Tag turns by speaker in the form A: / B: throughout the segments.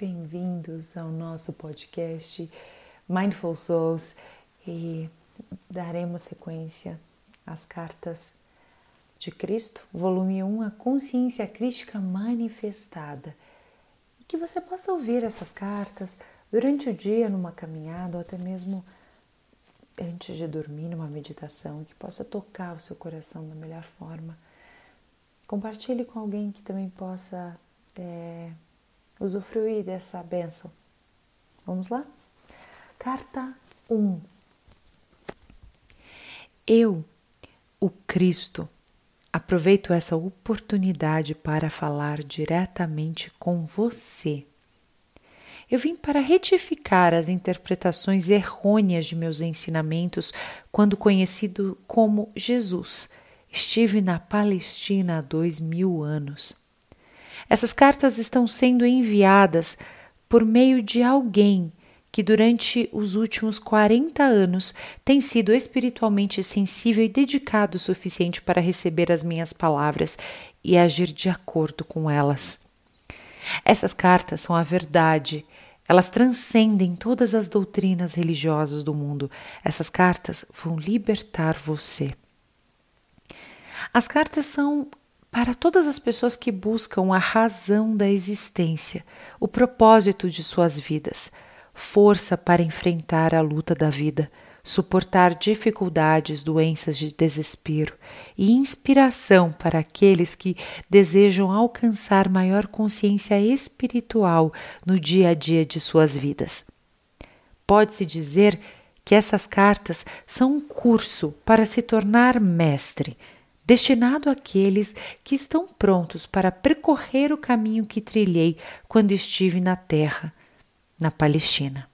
A: bem-vindos ao nosso podcast Mindful Souls e daremos sequência às cartas de Cristo, volume 1, a consciência crítica manifestada. E que você possa ouvir essas cartas durante o dia numa caminhada ou até mesmo antes de dormir numa meditação, que possa tocar o seu coração da melhor forma. Compartilhe com alguém que também possa é, usufruir dessa bênção. Vamos lá? Carta 1. Eu, o Cristo, aproveito essa oportunidade para falar diretamente com você. Eu vim para retificar as interpretações errôneas de meus ensinamentos quando conhecido como Jesus. Estive na Palestina há dois mil anos. Essas cartas estão sendo enviadas por meio de alguém que durante os últimos 40 anos tem sido espiritualmente sensível e dedicado o suficiente para receber as minhas palavras e agir de acordo com elas. Essas cartas são a verdade. Elas transcendem todas as doutrinas religiosas do mundo. Essas cartas vão libertar você. As cartas são para todas as pessoas que buscam a razão da existência, o propósito de suas vidas, força para enfrentar a luta da vida, suportar dificuldades, doenças de desespero e inspiração para aqueles que desejam alcançar maior consciência espiritual no dia a dia de suas vidas. Pode-se dizer que essas cartas são um curso para se tornar mestre destinado àqueles que estão prontos para percorrer o caminho que trilhei quando estive na terra, na Palestina.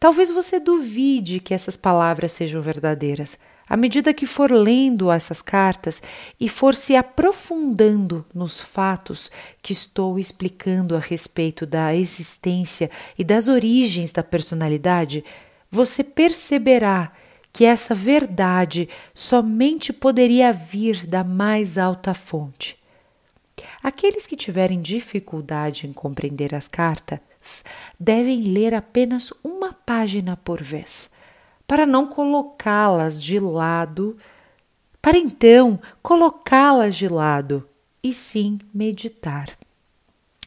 A: Talvez você duvide que essas palavras sejam verdadeiras. À medida que for lendo essas cartas e for se aprofundando nos fatos que estou explicando a respeito da existência e das origens da personalidade, você perceberá que essa verdade somente poderia vir da mais alta fonte. Aqueles que tiverem dificuldade em compreender as cartas devem ler apenas uma página por vez, para não colocá-las de lado, para então colocá-las de lado e sim meditar.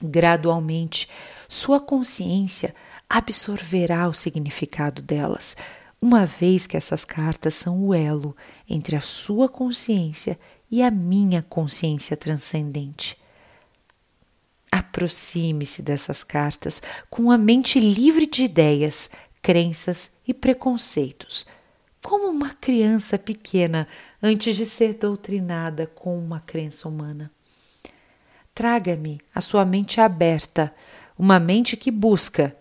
A: Gradualmente, sua consciência absorverá o significado delas uma vez que essas cartas são o elo entre a sua consciência e a minha consciência transcendente. Aproxime-se dessas cartas com a mente livre de ideias, crenças e preconceitos, como uma criança pequena antes de ser doutrinada com uma crença humana. Traga-me a sua mente aberta, uma mente que busca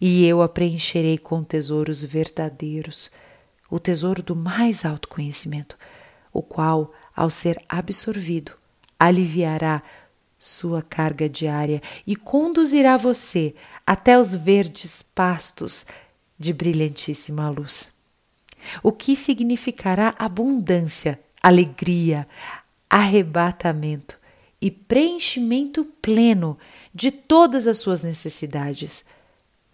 A: e eu a preencherei com tesouros verdadeiros, o tesouro do mais alto conhecimento, o qual, ao ser absorvido, aliviará sua carga diária e conduzirá você até os verdes pastos de brilhantíssima luz. O que significará abundância, alegria, arrebatamento e preenchimento pleno de todas as suas necessidades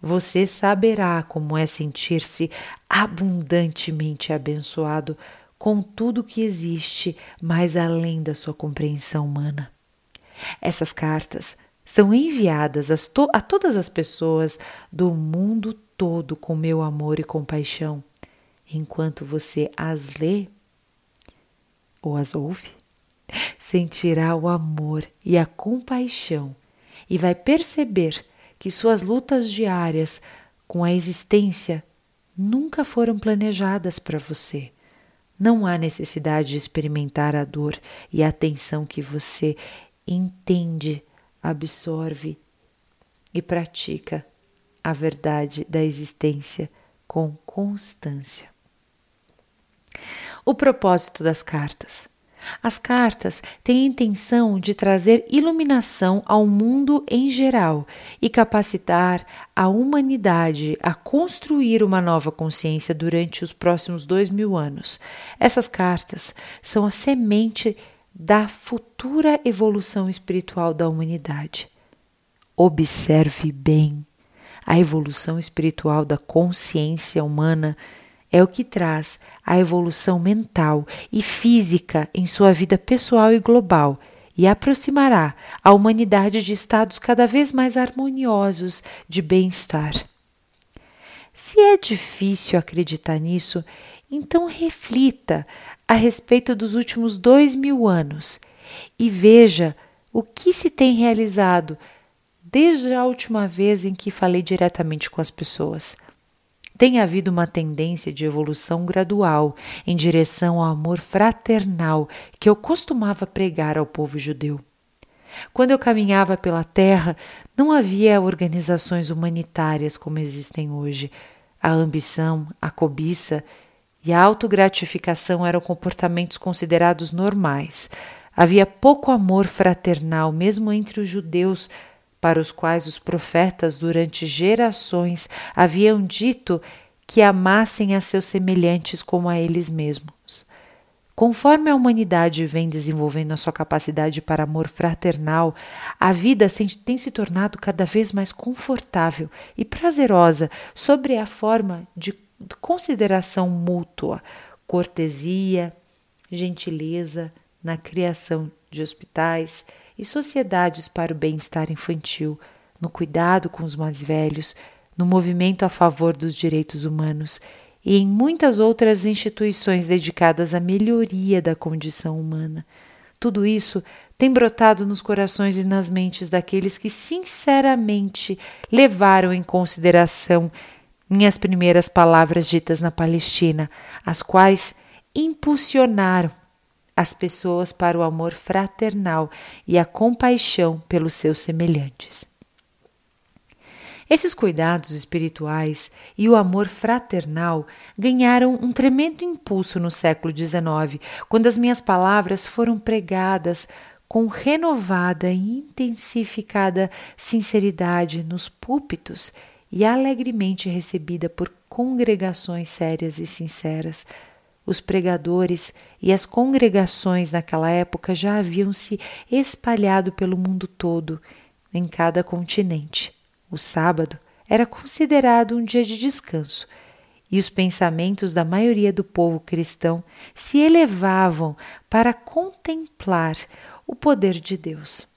A: você saberá como é sentir-se abundantemente abençoado com tudo que existe mais além da sua compreensão humana. Essas cartas são enviadas a, to a todas as pessoas do mundo todo com meu amor e compaixão. Enquanto você as lê ou as ouve, sentirá o amor e a compaixão e vai perceber que suas lutas diárias com a existência nunca foram planejadas para você. Não há necessidade de experimentar a dor e a tensão que você entende, absorve e pratica a verdade da existência com constância. O propósito das cartas as cartas têm a intenção de trazer iluminação ao mundo em geral e capacitar a humanidade a construir uma nova consciência durante os próximos dois mil anos. Essas cartas são a semente da futura evolução espiritual da humanidade. Observe bem. A evolução espiritual da consciência humana é o que traz a evolução mental e física em sua vida pessoal e global e aproximará a humanidade de estados cada vez mais harmoniosos de bem-estar. Se é difícil acreditar nisso, então reflita a respeito dos últimos dois mil anos e veja o que se tem realizado desde a última vez em que falei diretamente com as pessoas. Tem havido uma tendência de evolução gradual em direção ao amor fraternal que eu costumava pregar ao povo judeu. Quando eu caminhava pela terra, não havia organizações humanitárias como existem hoje. A ambição, a cobiça e a autogratificação eram comportamentos considerados normais. Havia pouco amor fraternal, mesmo entre os judeus, para os quais os profetas durante gerações haviam dito que amassem a seus semelhantes como a eles mesmos. Conforme a humanidade vem desenvolvendo a sua capacidade para amor fraternal, a vida tem se tornado cada vez mais confortável e prazerosa sobre a forma de consideração mútua, cortesia, gentileza na criação de hospitais e sociedades para o bem-estar infantil, no cuidado com os mais velhos, no movimento a favor dos direitos humanos e em muitas outras instituições dedicadas à melhoria da condição humana. Tudo isso tem brotado nos corações e nas mentes daqueles que sinceramente levaram em consideração minhas primeiras palavras ditas na Palestina, as quais impulsionaram as pessoas para o amor fraternal e a compaixão pelos seus semelhantes. Esses cuidados espirituais e o amor fraternal ganharam um tremendo impulso no século XIX, quando as minhas palavras foram pregadas com renovada e intensificada sinceridade nos púlpitos e alegremente recebida por congregações sérias e sinceras. Os pregadores e as congregações naquela época já haviam se espalhado pelo mundo todo, em cada continente. O sábado era considerado um dia de descanso e os pensamentos da maioria do povo cristão se elevavam para contemplar o poder de Deus.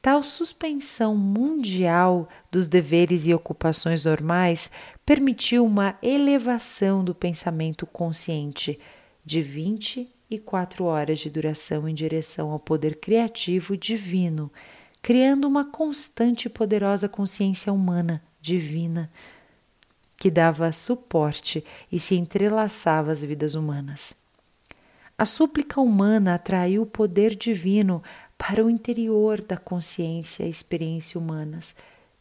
A: Tal suspensão mundial dos deveres e ocupações normais permitiu uma elevação do pensamento consciente de 24 horas de duração em direção ao poder criativo divino criando uma constante e poderosa consciência humana, divina, que dava suporte e se entrelaçava às vidas humanas. A súplica humana atraiu o poder divino para o interior da consciência e experiência humanas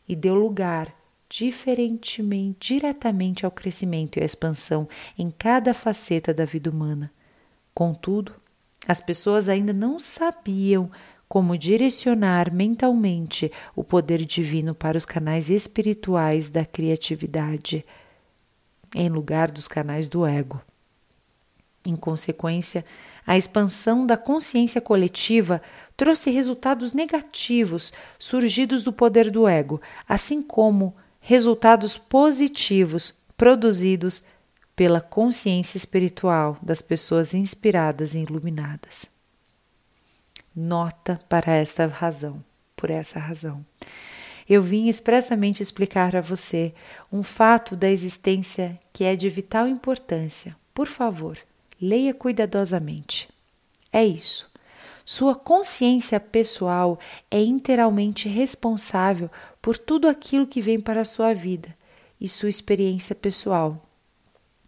A: e deu lugar diferentemente, diretamente ao crescimento e à expansão em cada faceta da vida humana. Contudo, as pessoas ainda não sabiam como direcionar mentalmente o poder divino para os canais espirituais da criatividade, em lugar dos canais do ego. Em consequência, a expansão da consciência coletiva trouxe resultados negativos surgidos do poder do ego, assim como resultados positivos produzidos pela consciência espiritual das pessoas inspiradas e iluminadas nota para esta razão, por essa razão. Eu vim expressamente explicar a você um fato da existência que é de vital importância. Por favor, leia cuidadosamente. É isso. Sua consciência pessoal é inteiramente responsável por tudo aquilo que vem para a sua vida e sua experiência pessoal.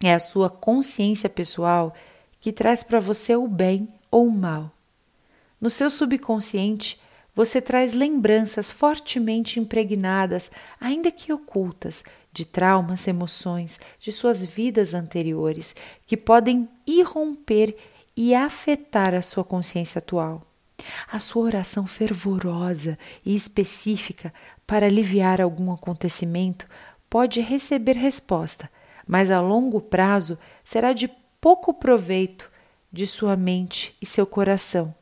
A: É a sua consciência pessoal que traz para você o bem ou o mal, no seu subconsciente, você traz lembranças fortemente impregnadas, ainda que ocultas, de traumas, emoções de suas vidas anteriores, que podem irromper e afetar a sua consciência atual. A sua oração fervorosa e específica para aliviar algum acontecimento pode receber resposta, mas a longo prazo será de pouco proveito de sua mente e seu coração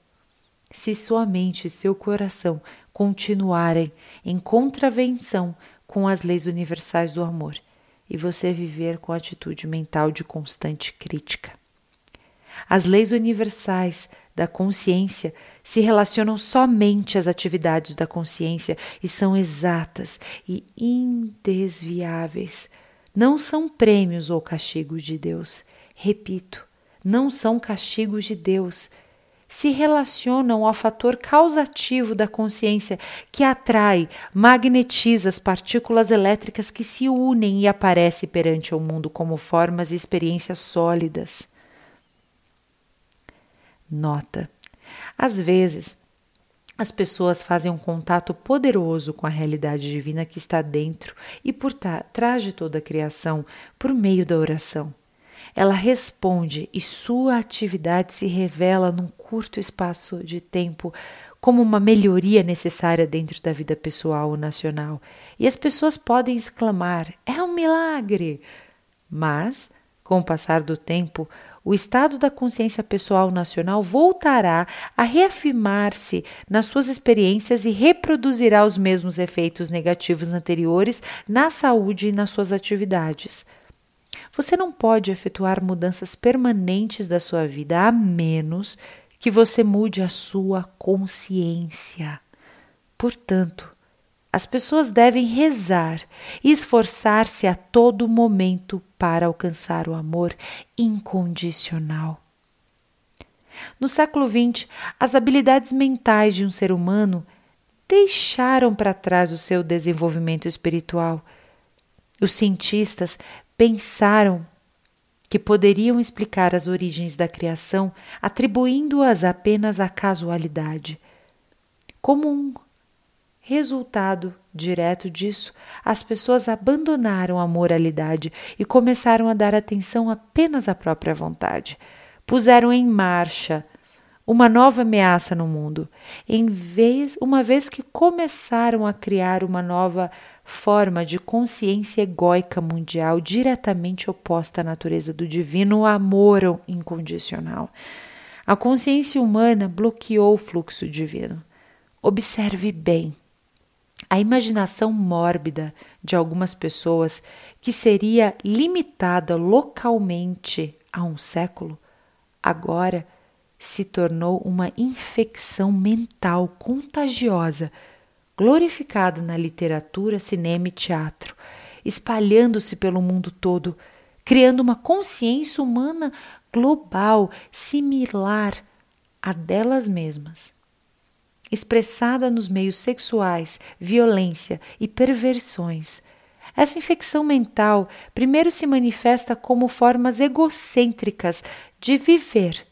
A: se sua mente e seu coração continuarem em contravenção com as leis universais do amor e você viver com atitude mental de constante crítica. As leis universais da consciência se relacionam somente às atividades da consciência e são exatas e indesviáveis. Não são prêmios ou castigos de Deus. Repito, não são castigos de Deus. Se relacionam ao fator causativo da consciência que atrai, magnetiza as partículas elétricas que se unem e aparecem perante o mundo como formas e experiências sólidas. Nota: às vezes, as pessoas fazem um contato poderoso com a realidade divina que está dentro e por trás de toda a criação por meio da oração. Ela responde e sua atividade se revela num curto espaço de tempo como uma melhoria necessária dentro da vida pessoal ou nacional. E as pessoas podem exclamar: é um milagre! Mas, com o passar do tempo, o estado da consciência pessoal nacional voltará a reafirmar-se nas suas experiências e reproduzirá os mesmos efeitos negativos anteriores na saúde e nas suas atividades. Você não pode efetuar mudanças permanentes da sua vida a menos que você mude a sua consciência. Portanto, as pessoas devem rezar e esforçar-se a todo momento para alcançar o amor incondicional. No século XX, as habilidades mentais de um ser humano deixaram para trás o seu desenvolvimento espiritual. Os cientistas pensaram que poderiam explicar as origens da criação atribuindo-as apenas à casualidade. Como um Resultado direto disso, as pessoas abandonaram a moralidade e começaram a dar atenção apenas à própria vontade. Puseram em marcha uma nova ameaça no mundo, em vez, uma vez que começaram a criar uma nova forma de consciência egóica mundial diretamente oposta à natureza do divino amor incondicional. A consciência humana bloqueou o fluxo divino. Observe bem a imaginação mórbida de algumas pessoas, que seria limitada localmente a um século, agora se tornou uma infecção mental contagiosa, glorificada na literatura, cinema e teatro, espalhando-se pelo mundo todo, criando uma consciência humana global similar à delas mesmas expressada nos meios sexuais, violência e perversões. Essa infecção mental primeiro se manifesta como formas egocêntricas de viver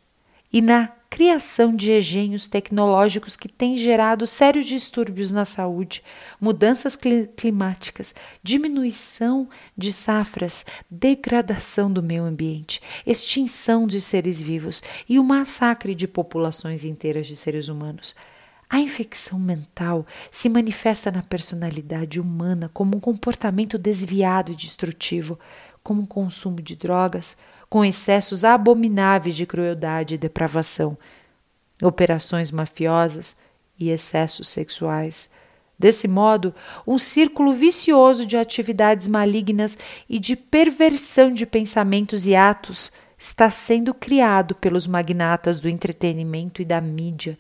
A: e na criação de engenhos tecnológicos que têm gerado sérios distúrbios na saúde, mudanças climáticas, diminuição de safras, degradação do meio ambiente, extinção de seres vivos e o massacre de populações inteiras de seres humanos. A infecção mental se manifesta na personalidade humana como um comportamento desviado e destrutivo, como o um consumo de drogas, com excessos abomináveis de crueldade e depravação, operações mafiosas e excessos sexuais. Desse modo, um círculo vicioso de atividades malignas e de perversão de pensamentos e atos está sendo criado pelos magnatas do entretenimento e da mídia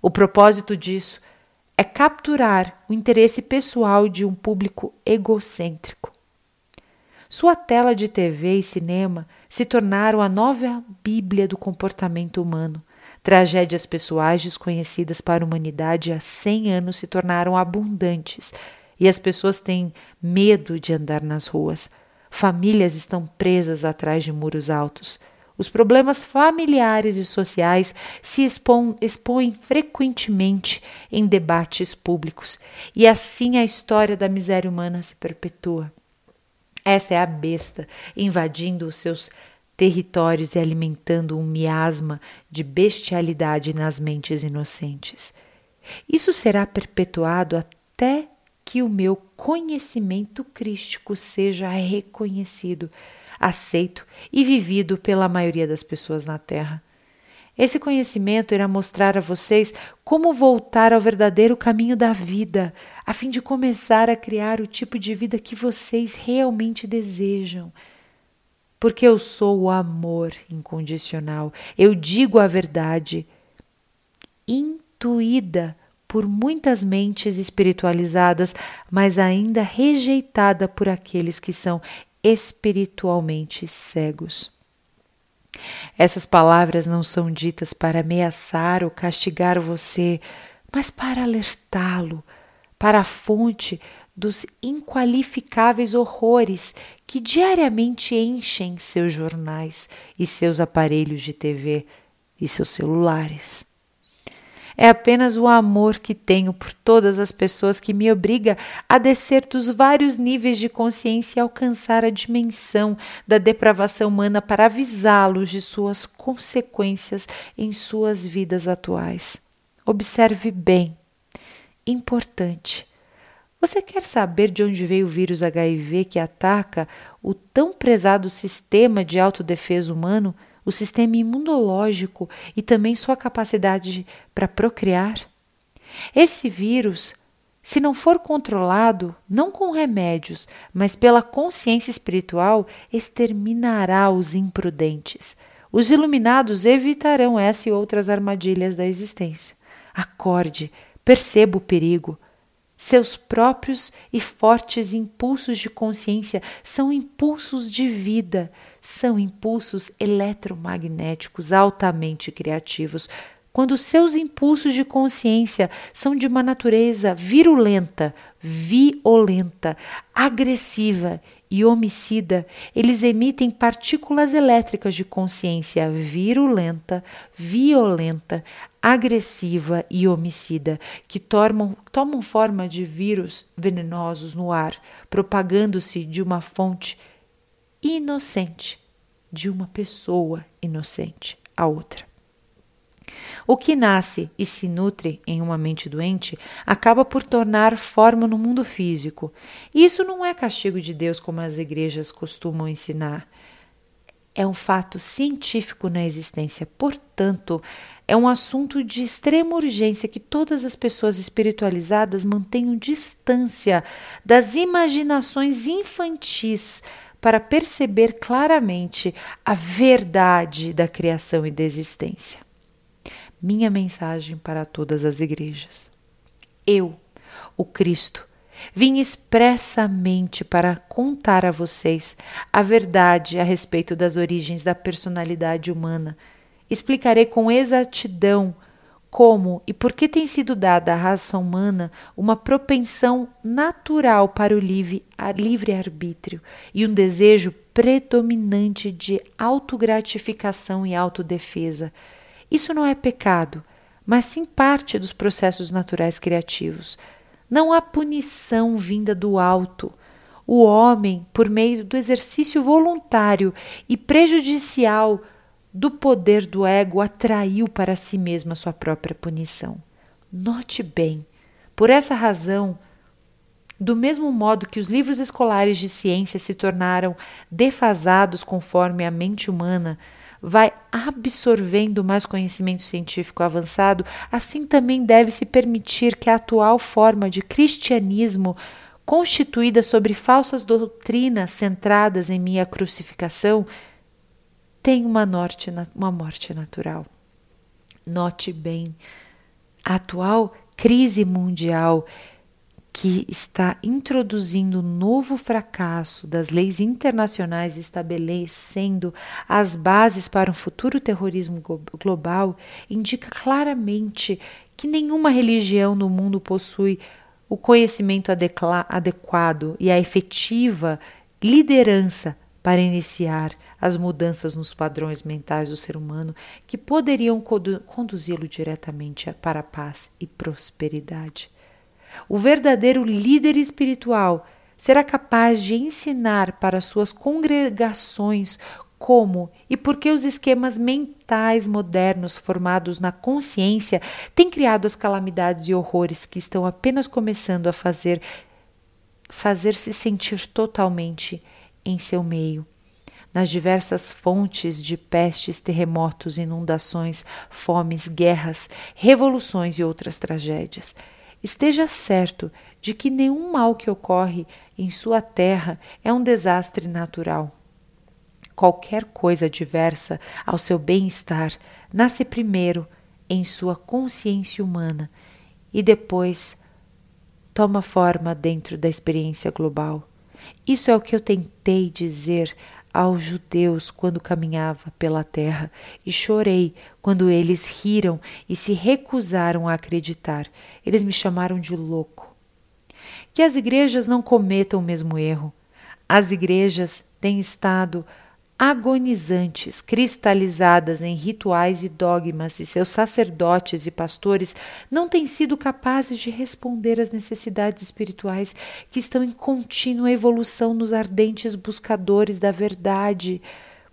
A: o propósito disso é capturar o interesse pessoal de um público egocêntrico. Sua tela de TV e cinema se tornaram a nova Bíblia do comportamento humano. Tragédias pessoais desconhecidas para a humanidade há 100 anos se tornaram abundantes e as pessoas têm medo de andar nas ruas. Famílias estão presas atrás de muros altos. Os problemas familiares e sociais se expõem, expõem frequentemente em debates públicos, e assim a história da miséria humana se perpetua. Essa é a besta invadindo os seus territórios e alimentando um miasma de bestialidade nas mentes inocentes. Isso será perpetuado até que o meu conhecimento crístico seja reconhecido aceito e vivido pela maioria das pessoas na Terra. Esse conhecimento irá mostrar a vocês como voltar ao verdadeiro caminho da vida, a fim de começar a criar o tipo de vida que vocês realmente desejam. Porque eu sou o amor incondicional, eu digo a verdade, intuída por muitas mentes espiritualizadas, mas ainda rejeitada por aqueles que são espiritualmente cegos. Essas palavras não são ditas para ameaçar ou castigar você, mas para alertá-lo para a fonte dos inqualificáveis horrores que diariamente enchem seus jornais e seus aparelhos de TV e seus celulares. É apenas o amor que tenho por todas as pessoas que me obriga a descer dos vários níveis de consciência e alcançar a dimensão da depravação humana para avisá-los de suas consequências em suas vidas atuais. Observe bem. Importante. Você quer saber de onde veio o vírus HIV que ataca o tão prezado sistema de autodefesa humano? O sistema imunológico e também sua capacidade para procriar? Esse vírus, se não for controlado, não com remédios, mas pela consciência espiritual, exterminará os imprudentes. Os iluminados evitarão essa e outras armadilhas da existência. Acorde, perceba o perigo. Seus próprios e fortes impulsos de consciência são impulsos de vida, são impulsos eletromagnéticos altamente criativos. Quando seus impulsos de consciência são de uma natureza virulenta, violenta, agressiva e homicida, eles emitem partículas elétricas de consciência virulenta, violenta, agressiva e homicida, que tomam, tomam forma de vírus venenosos no ar, propagando-se de uma fonte inocente, de uma pessoa inocente a outra. O que nasce e se nutre em uma mente doente acaba por tornar forma no mundo físico. Isso não é castigo de Deus como as igrejas costumam ensinar. É um fato científico na existência. Portanto, é um assunto de extrema urgência que todas as pessoas espiritualizadas mantenham distância das imaginações infantis para perceber claramente a verdade da criação e da existência minha mensagem para todas as igrejas. Eu, o Cristo, vim expressamente para contar a vocês a verdade a respeito das origens da personalidade humana. Explicarei com exatidão como e por que tem sido dada à raça humana uma propensão natural para o livre, livre arbítrio e um desejo predominante de autogratificação e autodefesa isso não é pecado, mas sim parte dos processos naturais criativos. Não há punição vinda do alto. O homem, por meio do exercício voluntário e prejudicial do poder do ego, atraiu para si mesmo a sua própria punição. Note bem, por essa razão, do mesmo modo que os livros escolares de ciência se tornaram defasados conforme a mente humana, vai absorvendo mais conhecimento científico avançado, assim também deve se permitir que a atual forma de cristianismo, constituída sobre falsas doutrinas centradas em minha crucificação, tenha uma, norte, uma morte natural. Note bem, a atual crise mundial que está introduzindo um novo fracasso das leis internacionais estabelecendo as bases para um futuro terrorismo global, indica claramente que nenhuma religião no mundo possui o conhecimento adequado e a efetiva liderança para iniciar as mudanças nos padrões mentais do ser humano que poderiam conduzi-lo diretamente para a paz e prosperidade. O verdadeiro líder espiritual será capaz de ensinar para suas congregações como e por que os esquemas mentais modernos formados na consciência têm criado as calamidades e horrores que estão apenas começando a fazer fazer se sentir totalmente em seu meio. Nas diversas fontes de pestes, terremotos, inundações, fomes, guerras, revoluções e outras tragédias. Esteja certo de que nenhum mal que ocorre em sua terra é um desastre natural. Qualquer coisa adversa ao seu bem-estar nasce primeiro em sua consciência humana e depois toma forma dentro da experiência global. Isso é o que eu tentei dizer aos judeus quando caminhava pela terra e chorei quando eles riram e se recusaram a acreditar. Eles me chamaram de louco. Que as igrejas não cometam o mesmo erro. As igrejas têm estado agonizantes, cristalizadas em rituais e dogmas, e seus sacerdotes e pastores não têm sido capazes de responder às necessidades espirituais que estão em contínua evolução nos ardentes buscadores da verdade.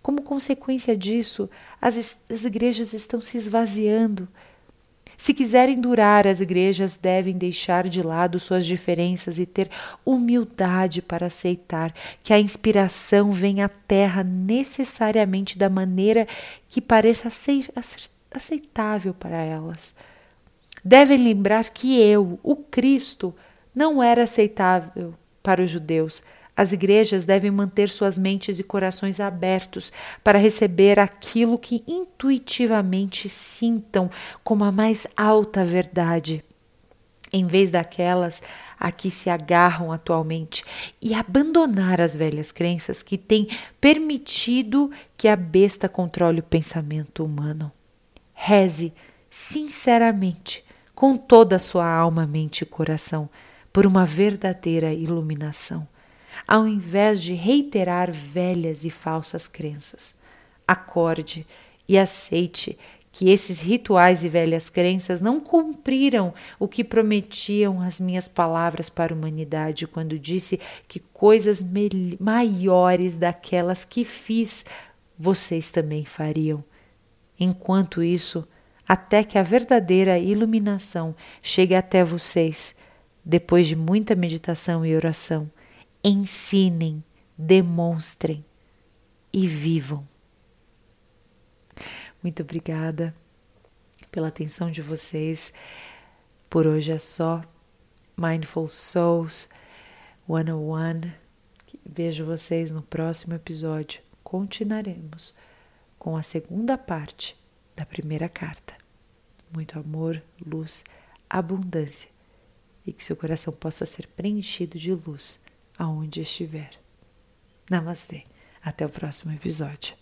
A: Como consequência disso, as, as igrejas estão se esvaziando se quiserem durar, as igrejas devem deixar de lado suas diferenças e ter humildade para aceitar que a inspiração vem à terra necessariamente da maneira que pareça aceitável para elas. Devem lembrar que eu, o Cristo, não era aceitável para os judeus, as igrejas devem manter suas mentes e corações abertos para receber aquilo que intuitivamente sintam como a mais alta verdade, em vez daquelas a que se agarram atualmente, e abandonar as velhas crenças que têm permitido que a besta controle o pensamento humano. Reze sinceramente, com toda a sua alma, mente e coração, por uma verdadeira iluminação ao invés de reiterar velhas e falsas crenças. Acorde e aceite que esses rituais e velhas crenças não cumpriram o que prometiam as minhas palavras para a humanidade quando disse que coisas maiores daquelas que fiz vocês também fariam. Enquanto isso, até que a verdadeira iluminação chegue até vocês, depois de muita meditação e oração, ensinem, demonstrem e vivam. Muito obrigada pela atenção de vocês. Por hoje é só. Mindful Souls 101. Vejo vocês no próximo episódio. Continuaremos com a segunda parte da primeira carta. Muito amor, luz, abundância e que seu coração possa ser preenchido de luz aonde estiver. Namastê. Até o próximo episódio.